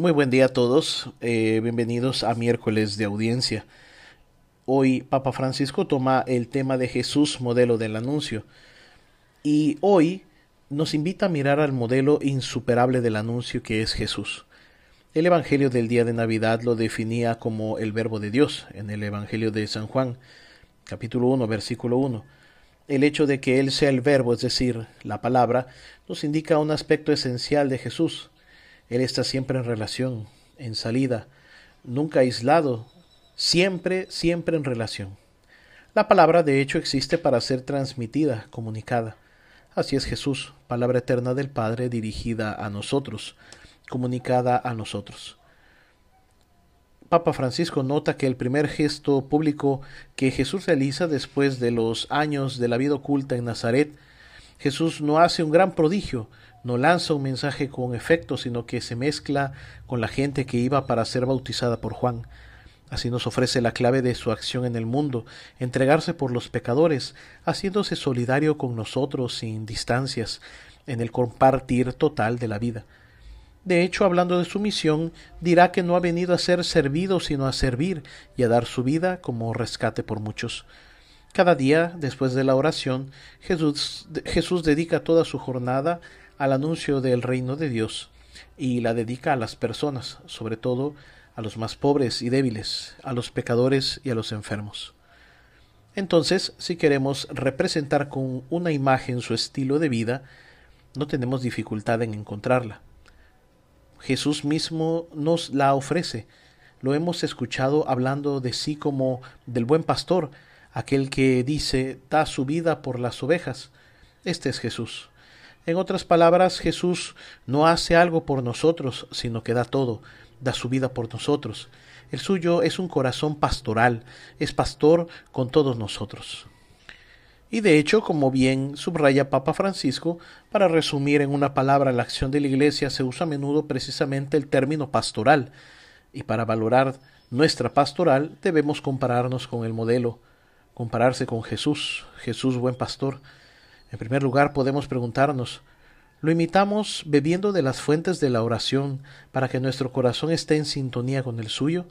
Muy buen día a todos, eh, bienvenidos a miércoles de audiencia. Hoy Papa Francisco toma el tema de Jesús, modelo del anuncio, y hoy nos invita a mirar al modelo insuperable del anuncio que es Jesús. El Evangelio del día de Navidad lo definía como el Verbo de Dios en el Evangelio de San Juan, capítulo 1, versículo 1. El hecho de que Él sea el Verbo, es decir, la palabra, nos indica un aspecto esencial de Jesús, él está siempre en relación, en salida, nunca aislado, siempre, siempre en relación. La palabra de hecho existe para ser transmitida, comunicada. Así es Jesús, palabra eterna del Padre dirigida a nosotros, comunicada a nosotros. Papa Francisco nota que el primer gesto público que Jesús realiza después de los años de la vida oculta en Nazaret, Jesús no hace un gran prodigio, no lanza un mensaje con efecto, sino que se mezcla con la gente que iba para ser bautizada por Juan. Así nos ofrece la clave de su acción en el mundo, entregarse por los pecadores, haciéndose solidario con nosotros sin distancias, en el compartir total de la vida. De hecho, hablando de su misión, dirá que no ha venido a ser servido, sino a servir y a dar su vida como rescate por muchos. Cada día, después de la oración, Jesús, Jesús dedica toda su jornada al anuncio del reino de Dios y la dedica a las personas, sobre todo a los más pobres y débiles, a los pecadores y a los enfermos. Entonces, si queremos representar con una imagen su estilo de vida, no tenemos dificultad en encontrarla. Jesús mismo nos la ofrece. Lo hemos escuchado hablando de sí como del buen pastor, aquel que dice da su vida por las ovejas. Este es Jesús. En otras palabras, Jesús no hace algo por nosotros, sino que da todo, da su vida por nosotros. El suyo es un corazón pastoral, es pastor con todos nosotros. Y de hecho, como bien subraya Papa Francisco, para resumir en una palabra la acción de la Iglesia se usa a menudo precisamente el término pastoral, y para valorar nuestra pastoral debemos compararnos con el modelo, compararse con Jesús, Jesús buen pastor, en primer lugar, podemos preguntarnos, ¿lo imitamos bebiendo de las fuentes de la oración para que nuestro corazón esté en sintonía con el suyo?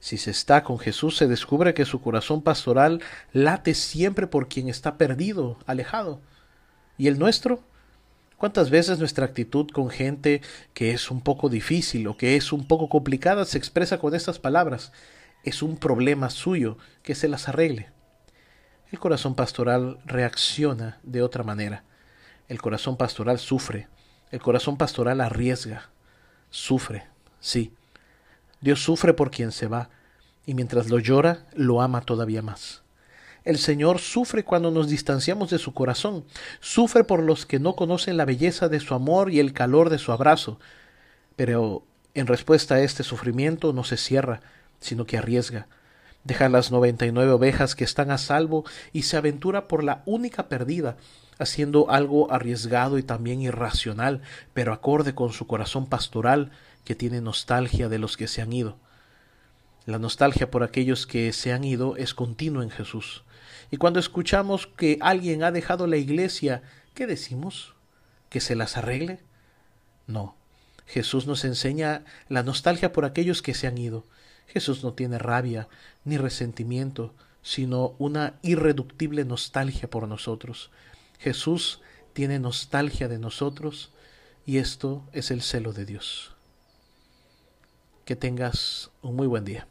Si se está con Jesús, se descubre que su corazón pastoral late siempre por quien está perdido, alejado. ¿Y el nuestro? ¿Cuántas veces nuestra actitud con gente que es un poco difícil o que es un poco complicada se expresa con estas palabras? Es un problema suyo que se las arregle. El corazón pastoral reacciona de otra manera. El corazón pastoral sufre. El corazón pastoral arriesga. Sufre, sí. Dios sufre por quien se va, y mientras lo llora, lo ama todavía más. El Señor sufre cuando nos distanciamos de su corazón, sufre por los que no conocen la belleza de su amor y el calor de su abrazo, pero en respuesta a este sufrimiento no se cierra, sino que arriesga, deja las noventa y nueve ovejas que están a salvo y se aventura por la única perdida, haciendo algo arriesgado y también irracional, pero acorde con su corazón pastoral que tiene nostalgia de los que se han ido. La nostalgia por aquellos que se han ido es continua en Jesús. Y cuando escuchamos que alguien ha dejado la iglesia, ¿qué decimos? ¿Que se las arregle? No. Jesús nos enseña la nostalgia por aquellos que se han ido, Jesús no tiene rabia ni resentimiento, sino una irreductible nostalgia por nosotros. Jesús tiene nostalgia de nosotros y esto es el celo de Dios. Que tengas un muy buen día.